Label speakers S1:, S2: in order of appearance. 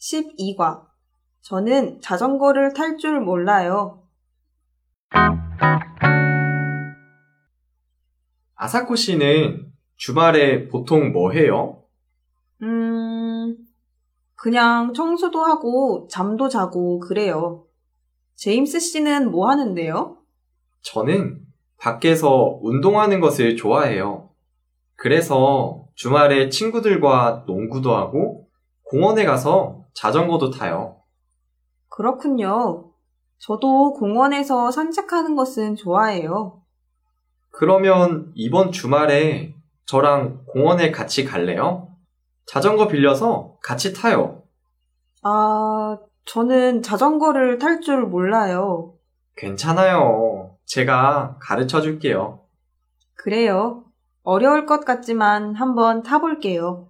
S1: 12과. 저는 자전거를 탈 줄 몰라요.
S2: 아사코 씨는 주말에 보통 뭐 해요?
S1: 음, 그냥 청소도 하고 잠도 자고 그래요. 제임스 씨는 뭐 하는데요?
S2: 저는 밖에서 운동하는 것을 좋아해요. 그래서 주말에 친구들과 농구도 하고 공원에 가서 자전거도 타요.
S1: 그렇군요. 저도 공원에서 산책하는 것은 좋아해요.
S2: 그러면 이번 주말에 저랑 공원에 같이 갈래요? 자전거 빌려서 같이 타요.
S1: 아, 저는 자전거를 탈 줄 몰라요.
S2: 괜찮아요. 제가 가르쳐 줄게요.
S1: 그래요. 어려울 것 같지만 한번 타볼게요.